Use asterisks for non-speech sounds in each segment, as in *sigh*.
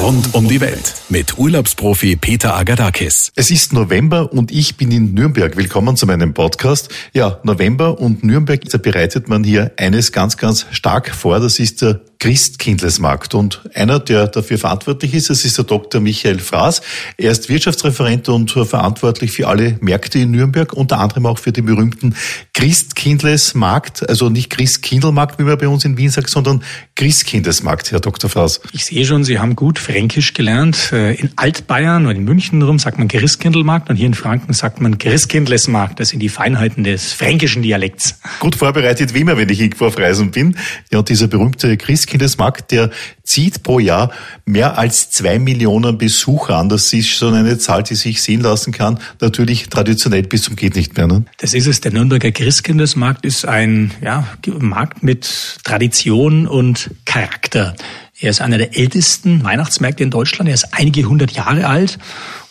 rund um die Welt mit Urlaubsprofi Peter Agadakis. Es ist November und ich bin in Nürnberg. Willkommen zu meinem Podcast. Ja, November und Nürnberg, da bereitet man hier eines ganz, ganz stark vor. Das ist der Christkindlesmarkt. Und einer, der dafür verantwortlich ist, das ist der Dr. Michael Fraß. Er ist Wirtschaftsreferent und verantwortlich für alle Märkte in Nürnberg, unter anderem auch für den berühmten Christkindlesmarkt, also nicht Christkindlmarkt, wie man bei uns in Wien sagt, sondern Christkindesmarkt, Herr Dr. Fraß. Ich sehe schon, Sie haben gut Fränkisch gelernt. Äh, in Altbayern und in München rum sagt man Christkindlmarkt und hier in Franken sagt man Christkindlesmarkt. Das sind die Feinheiten des fränkischen Dialekts. Gut vorbereitet wie immer, wenn ich irgendwo auf Reisen bin. Ja, und dieser berühmte Christkindesmarkt, der zieht pro Jahr mehr als zwei Millionen Besucher an. Das ist schon eine Zahl, die sich sehen lassen kann. Natürlich traditionell bis zum geht nicht mehr. Ne? Das ist es. Der Nürnberger Christkindesmarkt ist ein ja, Markt mit Tradition und Charakter. Er ist einer der ältesten Weihnachtsmärkte in Deutschland. Er ist einige hundert Jahre alt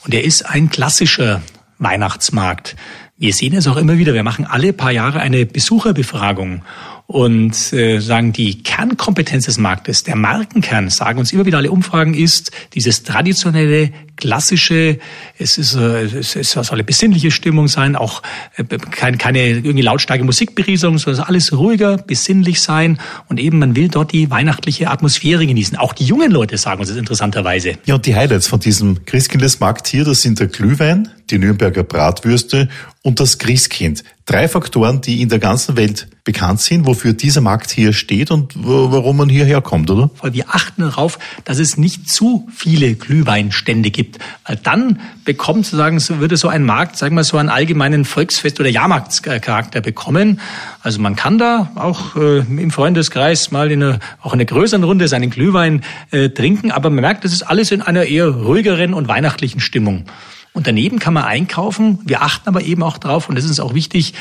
und er ist ein klassischer Weihnachtsmarkt. Wir sehen es auch immer wieder. Wir machen alle paar Jahre eine Besucherbefragung und äh, sagen, die Kernkompetenz des Marktes, der Markenkern, sagen uns immer wieder alle Umfragen, ist dieses traditionelle, klassische, es, ist, äh, es, es soll eine besinnliche Stimmung sein, auch äh, keine, keine irgendwie lautstarke Musikberieselung, sondern alles ruhiger, besinnlich sein und eben man will dort die weihnachtliche Atmosphäre genießen. Auch die jungen Leute sagen uns das interessanterweise. Ja, und die Highlights von diesem Christkindlesmarkt hier, das sind der Glühwein, die Nürnberger Bratwürste und das Christkind. Drei Faktoren, die in der ganzen Welt bekannt sind, wofür dieser Markt hier steht und warum man hierher kommt, oder? Wir achten darauf, dass es nicht zu viele Glühweinstände gibt. Weil dann bekommt sozusagen, würde so ein Markt, sagen wir so einen allgemeinen Volksfest- oder Jahrmarktscharakter bekommen. Also man kann da auch äh, im Freundeskreis mal in einer, auch in einer größeren Runde seinen Glühwein äh, trinken, aber man merkt, das ist alles in einer eher ruhigeren und weihnachtlichen Stimmung. Und daneben kann man einkaufen. Wir achten aber eben auch darauf, und das ist auch wichtig,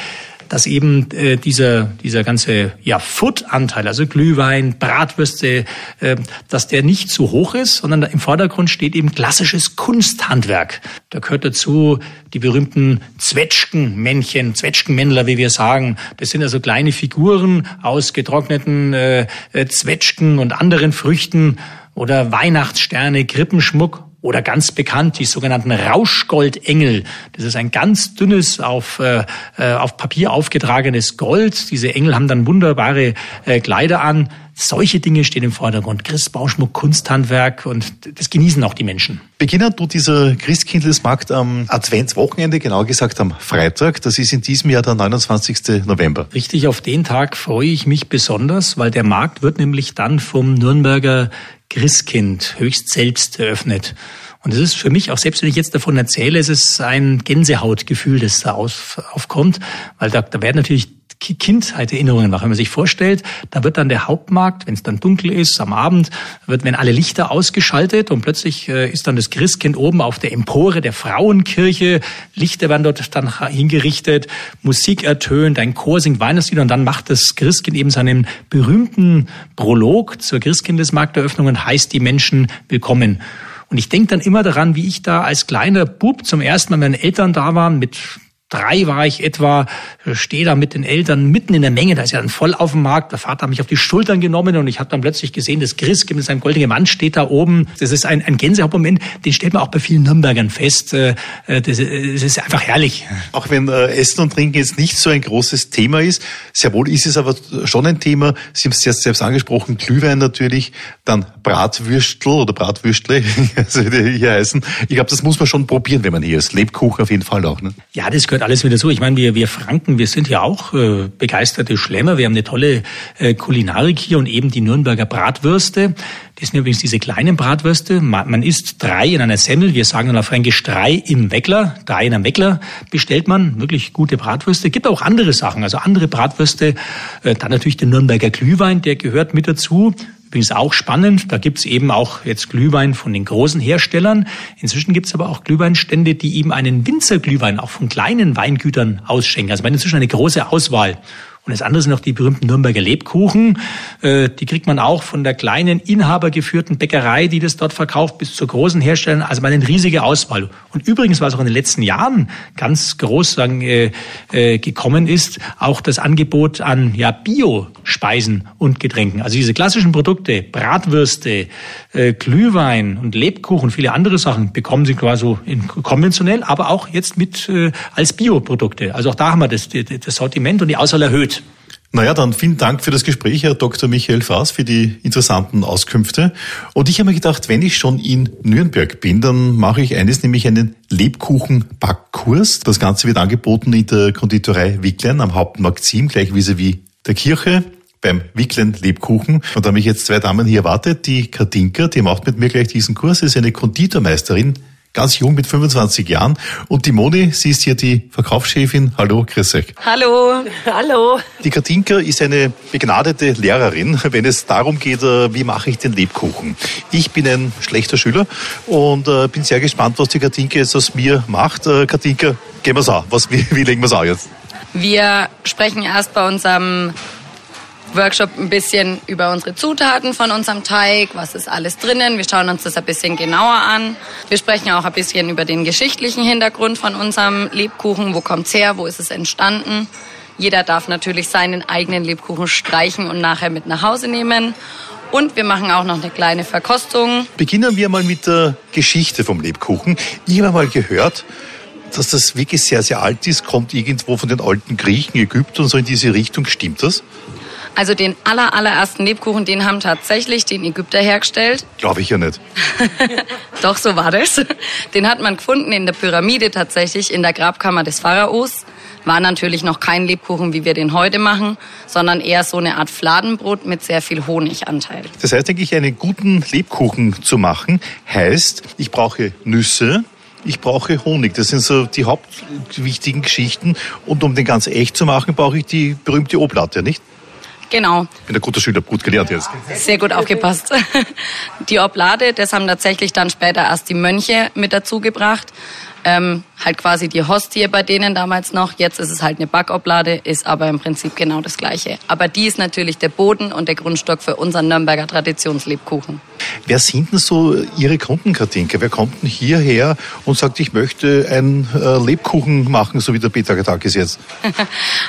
dass eben äh, dieser, dieser ganze ja, Food-Anteil, also Glühwein, Bratwürste, äh, dass der nicht zu hoch ist, sondern im Vordergrund steht eben klassisches Kunsthandwerk. Da gehört dazu die berühmten Zwetschgenmännchen, Zwetschgenmännler, wie wir sagen. Das sind also kleine Figuren aus getrockneten äh, Zwetschgen und anderen Früchten oder Weihnachtssterne, Krippenschmuck oder ganz bekannt die sogenannten Rauschgoldengel. Das ist ein ganz dünnes, auf, äh, äh, auf Papier aufgetragenes Gold. Diese Engel haben dann wunderbare äh, Kleider an. Solche Dinge stehen im Vordergrund. Christbauschmuck, Kunsthandwerk und das genießen auch die Menschen. Beginnen tut dieser Christkindlesmarkt am Adventswochenende, genau gesagt am Freitag. Das ist in diesem Jahr der 29. November. Richtig, auf den Tag freue ich mich besonders, weil der Markt wird nämlich dann vom Nürnberger Christkind höchst selbst eröffnet. Und es ist für mich auch, selbst wenn ich jetzt davon erzähle, es ist ein Gänsehautgefühl, das da auf, aufkommt, weil da, da werden natürlich Kindheitserinnerungen wach. Wenn man sich vorstellt, da wird dann der Hauptmarkt, wenn es dann dunkel ist, am Abend, wird, wenn alle Lichter ausgeschaltet und plötzlich äh, ist dann das Christkind oben auf der Empore der Frauenkirche, Lichter werden dort dann hingerichtet, Musik ertönt, ein Chor singt Weihnachtslieder und dann macht das Christkind eben seinen berühmten Prolog zur Christkindesmarkteröffnung und heißt die Menschen willkommen. Und ich denke dann immer daran, wie ich da als kleiner Bub zum ersten Mal meine Eltern da waren mit drei war ich etwa, stehe da mit den Eltern mitten in der Menge, da ist ja dann voll auf dem Markt, der Vater hat mich auf die Schultern genommen und ich habe dann plötzlich gesehen, das Christkind mit seinem goldenen Mann steht da oben. Das ist ein, ein Gänsehautmoment, den stellt man auch bei vielen Nürnbergern fest. Äh, das, das ist einfach herrlich. Auch wenn äh, Essen und Trinken jetzt nicht so ein großes Thema ist, sehr wohl ist es aber schon ein Thema. Sie haben es jetzt selbst angesprochen, Glühwein natürlich, dann Bratwürstel oder Bratwürstle, *laughs* also die hier heißen. Ich glaube, das muss man schon probieren, wenn man hier ist. Lebkuchen auf jeden Fall auch. Ne? Ja, das gehört gehört alles wieder so. Ich meine, wir, wir Franken, wir sind ja auch äh, begeisterte Schlemmer. Wir haben eine tolle äh, Kulinarik hier und eben die Nürnberger Bratwürste. Das sind übrigens diese kleinen Bratwürste. Man, man isst drei in einer Semmel. Wir sagen dann auf Fränkisch drei im Weckler. Drei in einem Weckler bestellt man. Wirklich gute Bratwürste. Gibt auch andere Sachen, also andere Bratwürste. Äh, dann natürlich den Nürnberger Glühwein, der gehört mit dazu. Übrigens auch spannend, da gibt's eben auch jetzt Glühwein von den großen Herstellern. Inzwischen gibt's aber auch Glühweinstände, die eben einen Winzerglühwein auch von kleinen Weingütern ausschenken. Also man hat inzwischen eine große Auswahl. Und das andere sind noch die berühmten Nürnberger Lebkuchen. Äh, die kriegt man auch von der kleinen inhabergeführten Bäckerei, die das dort verkauft, bis zur großen Herstellern. Also mal eine riesige Auswahl. Und übrigens, was auch in den letzten Jahren ganz groß sagen, äh, äh, gekommen ist, auch das Angebot an ja, Bio-Speisen und Getränken. Also diese klassischen Produkte, Bratwürste, äh, Glühwein und Lebkuchen, viele andere Sachen bekommen Sie quasi in konventionell, aber auch jetzt mit äh, als Bioprodukte. Also auch da haben wir das, das Sortiment und die Auswahl erhöht. Naja, dann vielen Dank für das Gespräch, Herr Dr. Michael Faas, für die interessanten Auskünfte. Und ich habe mir gedacht, wenn ich schon in Nürnberg bin, dann mache ich eines, nämlich einen Lebkuchen-Backkurs. Das Ganze wird angeboten in der Konditorei Wicklein am Hauptmarkt 7, gleich vis-à-vis der Kirche beim Wicklen Lebkuchen. Und da habe ich jetzt zwei Damen hier erwartet. Die Katinka, die macht mit mir gleich diesen Kurs, ist eine Konditormeisterin ganz jung mit 25 Jahren. Und die Moni, sie ist hier die Verkaufschefin. Hallo, grüß euch. Hallo. *laughs* Hallo. Die Katinka ist eine begnadete Lehrerin, wenn es darum geht, äh, wie mache ich den Lebkuchen. Ich bin ein schlechter Schüler und äh, bin sehr gespannt, was die Katinka jetzt aus mir macht. Äh, Katinka, gehen wir's an. Was, *laughs* wie, wie legen wir's an jetzt? Wir sprechen erst bei unserem Workshop ein bisschen über unsere Zutaten von unserem Teig, was ist alles drinnen. Wir schauen uns das ein bisschen genauer an. Wir sprechen auch ein bisschen über den geschichtlichen Hintergrund von unserem Lebkuchen. Wo kommt's her? Wo ist es entstanden? Jeder darf natürlich seinen eigenen Lebkuchen streichen und nachher mit nach Hause nehmen. Und wir machen auch noch eine kleine Verkostung. Beginnen wir mal mit der Geschichte vom Lebkuchen. Ich habe mal gehört, dass das wirklich sehr, sehr alt ist, kommt irgendwo von den alten Griechen, Ägypten und so in diese Richtung. Stimmt das? Also den aller, allerersten Lebkuchen, den haben tatsächlich den Ägypter hergestellt. Glaube ich ja nicht. *laughs* Doch, so war das. Den hat man gefunden in der Pyramide tatsächlich, in der Grabkammer des Pharaos. War natürlich noch kein Lebkuchen, wie wir den heute machen, sondern eher so eine Art Fladenbrot mit sehr viel Honiganteil. Das heißt eigentlich, einen guten Lebkuchen zu machen, heißt, ich brauche Nüsse, ich brauche Honig. Das sind so die hauptwichtigen Geschichten. Und um den ganz echt zu machen, brauche ich die berühmte Oblate, nicht? Genau. Ich bin ein guter Schüler, gut gelernt jetzt. Sehr gut aufgepasst. *laughs* Die Oblade, das haben tatsächlich dann später erst die Mönche mit dazu gebracht ähm, halt quasi die Hostie bei denen damals noch. Jetzt ist es halt eine Backoblade, ist aber im Prinzip genau das Gleiche. Aber die ist natürlich der Boden und der Grundstock für unseren Nürnberger Traditionslebkuchen. Wer sind denn so Ihre Kunden, Katinka? Wer kommt denn hierher und sagt, ich möchte einen äh, Lebkuchen machen, so wie der Peter Gadakis jetzt? *laughs*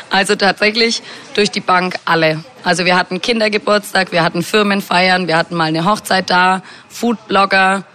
also tatsächlich durch die Bank alle. Also wir hatten Kindergeburtstag, wir hatten Firmenfeiern, wir hatten mal eine Hochzeit da, Foodblogger,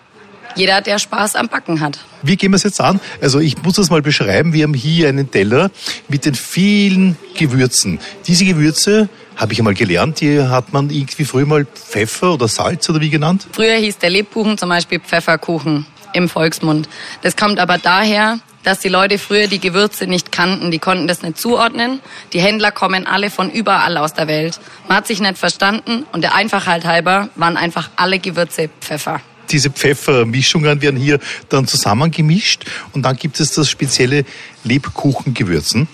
jeder, der Spaß am Backen hat. Wie gehen wir es jetzt an? Also ich muss das mal beschreiben. Wir haben hier einen Teller mit den vielen Gewürzen. Diese Gewürze habe ich einmal gelernt, die hat man irgendwie früher mal Pfeffer oder Salz oder wie genannt? Früher hieß der Lebkuchen zum Beispiel Pfefferkuchen im Volksmund. Das kommt aber daher, dass die Leute früher die Gewürze nicht kannten. Die konnten das nicht zuordnen. Die Händler kommen alle von überall aus der Welt. Man hat sich nicht verstanden und der Einfachheit halber waren einfach alle Gewürze Pfeffer diese Pfeffermischungen werden hier dann zusammengemischt und dann gibt es das spezielle Lebkuchengewürzen.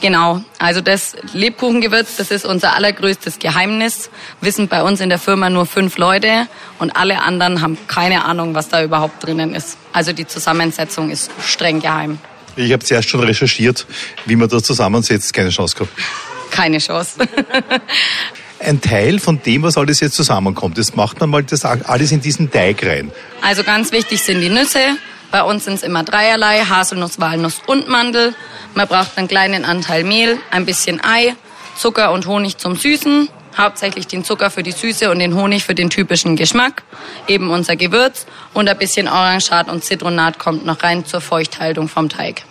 Genau, also das Lebkuchengewürz, das ist unser allergrößtes Geheimnis. Wissen bei uns in der Firma nur fünf Leute und alle anderen haben keine Ahnung, was da überhaupt drinnen ist. Also die Zusammensetzung ist streng geheim. Ich habe zuerst schon recherchiert, wie man das zusammensetzt. Keine Chance gehabt. Keine Chance. *laughs* ein Teil von dem, was alles jetzt zusammenkommt. Das macht man mal das alles in diesen Teig rein. Also ganz wichtig sind die Nüsse. Bei uns sind es immer dreierlei, Haselnuss, Walnuss und Mandel. Man braucht einen kleinen Anteil Mehl, ein bisschen Ei, Zucker und Honig zum Süßen. Hauptsächlich den Zucker für die Süße und den Honig für den typischen Geschmack. Eben unser Gewürz und ein bisschen Orangat und Zitronat kommt noch rein zur Feuchthaltung vom Teig.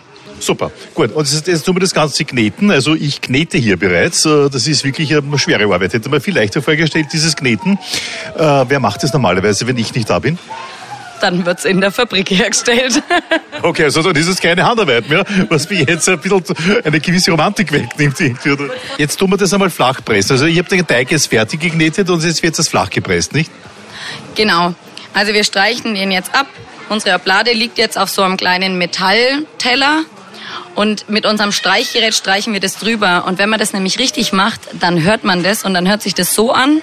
Super, gut. Und jetzt, tun wir das Ganze kneten. Also ich knete hier bereits. Äh, das ist wirklich eine schwere Arbeit. Hätte man viel leichter vorgestellt, dieses Kneten. Äh, wer macht das normalerweise, wenn ich nicht da bin? Dann wird es in der Fabrik hergestellt. *laughs* okay, also dann ist es keine Handarbeit mehr, was mir jetzt ein bisschen eine gewisse Romantik wegnimmt. Jetzt tun wir das einmal flach pressen. Also ich habe den Teig jetzt fertig geknetet und jetzt wird das flach gepresst, nicht? Genau. Also wir streichen den jetzt ab. Unsere Oblade liegt jetzt auf so einem kleinen Metallteller und mit unserem Streichgerät streichen wir das drüber. Und wenn man das nämlich richtig macht, dann hört man das und dann hört sich das so an.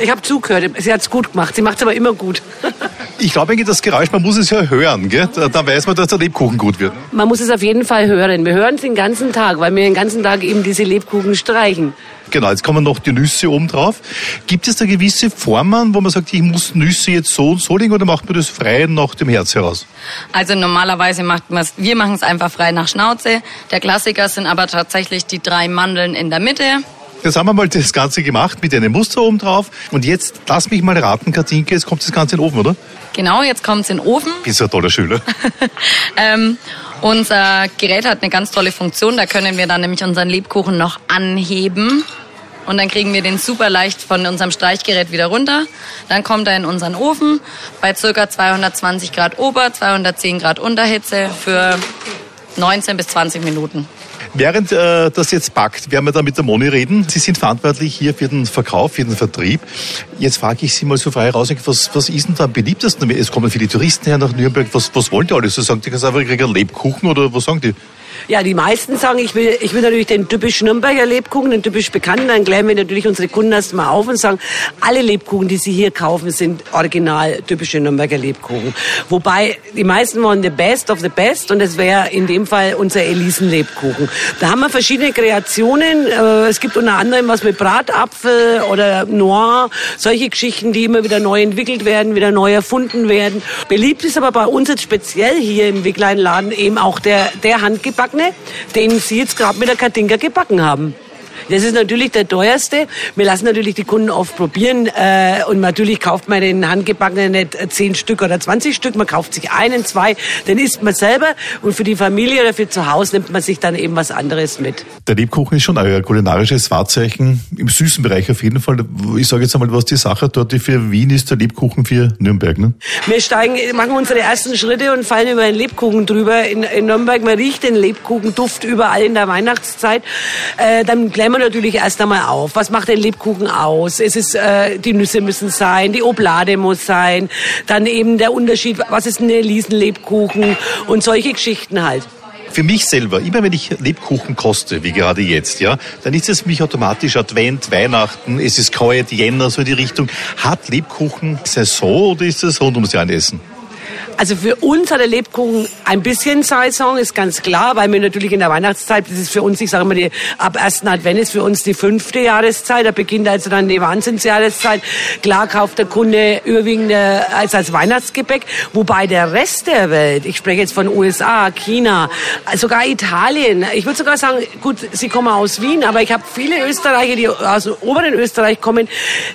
Ich habe zugehört. Sie hat es gut gemacht. Sie macht es aber immer gut. Ich glaube das Geräusch, man muss es ja hören, gell? Dann weiß man, dass der Lebkuchen gut wird. Man muss es auf jeden Fall hören. Wir hören es den ganzen Tag, weil wir den ganzen Tag eben diese Lebkuchen streichen. Genau, jetzt kommen noch die Nüsse oben drauf. Gibt es da gewisse Formen, wo man sagt, ich muss Nüsse jetzt so und so legen oder macht man das frei nach dem Herz heraus? Also normalerweise macht man es, wir machen es einfach frei nach Schnauze. Der Klassiker sind aber tatsächlich die drei Mandeln in der Mitte. Jetzt haben wir mal das Ganze gemacht mit einem Muster oben drauf. Und jetzt lass mich mal raten, Katinke, jetzt kommt das Ganze in den Ofen, oder? Genau, jetzt kommt es in den Ofen. Bist ein toller Schüler. *laughs* ähm, unser Gerät hat eine ganz tolle Funktion. Da können wir dann nämlich unseren Lebkuchen noch anheben. Und dann kriegen wir den super leicht von unserem Streichgerät wieder runter. Dann kommt er in unseren Ofen bei ca. 220 Grad Ober, 210 Grad Unterhitze für 19 bis 20 Minuten. Während äh, das jetzt packt, werden wir da mit der Moni reden. Sie sind verantwortlich hier für den Verkauf, für den Vertrieb. Jetzt frage ich Sie mal so frei raus, was, was ist denn da am beliebtesten? Es kommen viele Touristen her nach Nürnberg. Was, was wollen die alle? So sagen die ganz einfach, ich kriege einen Lebkuchen oder was sagen die? Ja, die meisten sagen, ich will, ich will natürlich den typisch Nürnberger Lebkuchen, den typisch bekannten. Dann klären wir natürlich unsere Kunden erstmal auf und sagen, alle Lebkuchen, die sie hier kaufen, sind original typische Nürnberger Lebkuchen. Wobei die meisten wollen the best of the best und das wäre in dem Fall unser Elisen-Lebkuchen. Da haben wir verschiedene Kreationen. Äh, es gibt unter anderem was mit Bratapfel oder Noir, solche Geschichten, die immer wieder neu entwickelt werden, wieder neu erfunden werden. Beliebt ist aber bei uns jetzt speziell hier im Wicklein-Laden eben auch der, der handgebackene Backne, den Sie jetzt gerade mit der Katinka gebacken haben. Das ist natürlich der teuerste. Wir lassen natürlich die Kunden oft probieren äh, und natürlich kauft man den handgebackenen nicht 10 Stück oder 20 Stück. Man kauft sich einen, zwei, den isst man selber und für die Familie oder für zu Hause nimmt man sich dann eben was anderes mit. Der Lebkuchen ist schon euer kulinarisches Wahrzeichen im süßen Bereich auf jeden Fall. Ich sage jetzt einmal, was die Sache dort für Wien ist, der Lebkuchen für Nürnberg. Ne? Wir steigen, machen unsere ersten Schritte und fallen über den Lebkuchen drüber in, in Nürnberg. Man riecht den Lebkuchenduft überall in der Weihnachtszeit. Äh, dann wir natürlich erst einmal auf. Was macht den Lebkuchen aus? Es ist, äh, die Nüsse müssen sein, die Oblade muss sein, dann eben der Unterschied, was ist ein Elisenlebkuchen und solche Geschichten halt für mich selber, immer wenn ich Lebkuchen koste, wie gerade jetzt, ja, dann ist es für mich automatisch Advent, Weihnachten, es ist kalt, Jänner, so die Richtung. Hat Lebkuchen Saison oder ist es rund ums Jahr ein Essen? Also für uns hat der Lebkuchen ein bisschen Saison, ist ganz klar, weil wir natürlich in der Weihnachtszeit, das ist für uns, ich sage immer, die, ab ersten Advent ist für uns die fünfte Jahreszeit, da beginnt also dann die Wahnsinnsjahreszeit. Klar kauft der Kunde überwiegend äh, als, als Weihnachtsgebäck, wobei der Rest der Welt, ich spreche jetzt von USA, China, sogar Italien, ich würde sogar sagen, gut, sie kommen aus Wien, aber ich habe viele Österreicher, die aus dem oberen Österreich kommen,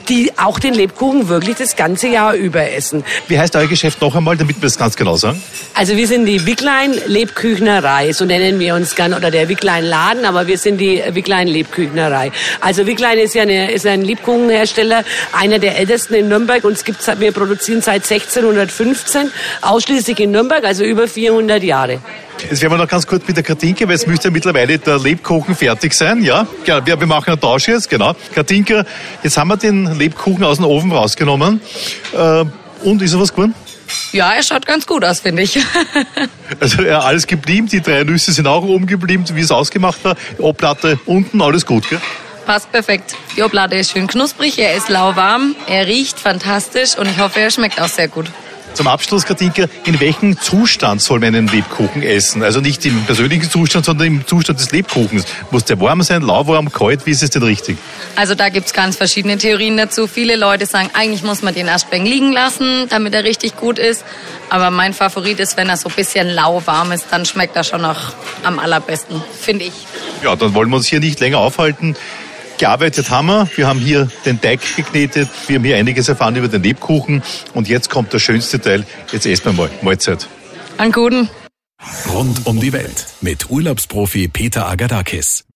die auch den Lebkuchen wirklich das ganze Jahr über essen. Wie heißt euer Geschäft noch einmal, damit wir das ganz genau sagen? Also wir sind die Wicklein Lebküchnerei, so nennen wir uns gern, oder der Wicklein Laden, aber wir sind die Wicklein Lebküchnerei. Also Wicklein ist ja eine, ist ein Lebkuchenhersteller, einer der ältesten in Nürnberg. Uns gibt's, wir produzieren seit 1615, ausschließlich in Nürnberg, also über 400 Jahre. Jetzt werden wir noch ganz kurz mit der Katinka, weil es müsste ja mittlerweile der Lebkuchen fertig sein, ja? Genau, wir, wir machen einen Tausch jetzt, genau. Katinka, jetzt haben wir den Lebkuchen aus dem Ofen rausgenommen. Äh, und ist er was geworden? Ja, er schaut ganz gut aus, finde ich. *laughs* also ja, alles geblieben, die drei Nüsse sind auch oben geblieben, wie es ausgemacht war. Oblatte unten, alles gut, gell? Passt perfekt. Die Oblate ist schön knusprig, er ist lauwarm, er riecht fantastisch und ich hoffe, er schmeckt auch sehr gut. Zum Abschluss, Katinka, in welchem Zustand soll man einen Lebkuchen essen? Also nicht im persönlichen Zustand, sondern im Zustand des Lebkuchens. Muss der warm sein, lauwarm, kalt? Wie ist es denn richtig? Also da gibt es ganz verschiedene Theorien dazu. Viele Leute sagen, eigentlich muss man den erst liegen lassen, damit er richtig gut ist. Aber mein Favorit ist, wenn er so ein bisschen lauwarm ist, dann schmeckt er schon noch am allerbesten, finde ich. Ja, dann wollen wir uns hier nicht länger aufhalten gearbeitet haben wir. Wir haben hier den Teig geknetet. Wir haben hier einiges erfahren über den Lebkuchen. Und jetzt kommt der schönste Teil. Jetzt essen wir mal. Mahlzeit. An guten. Rund um die Welt mit Urlaubsprofi Peter Agadakis.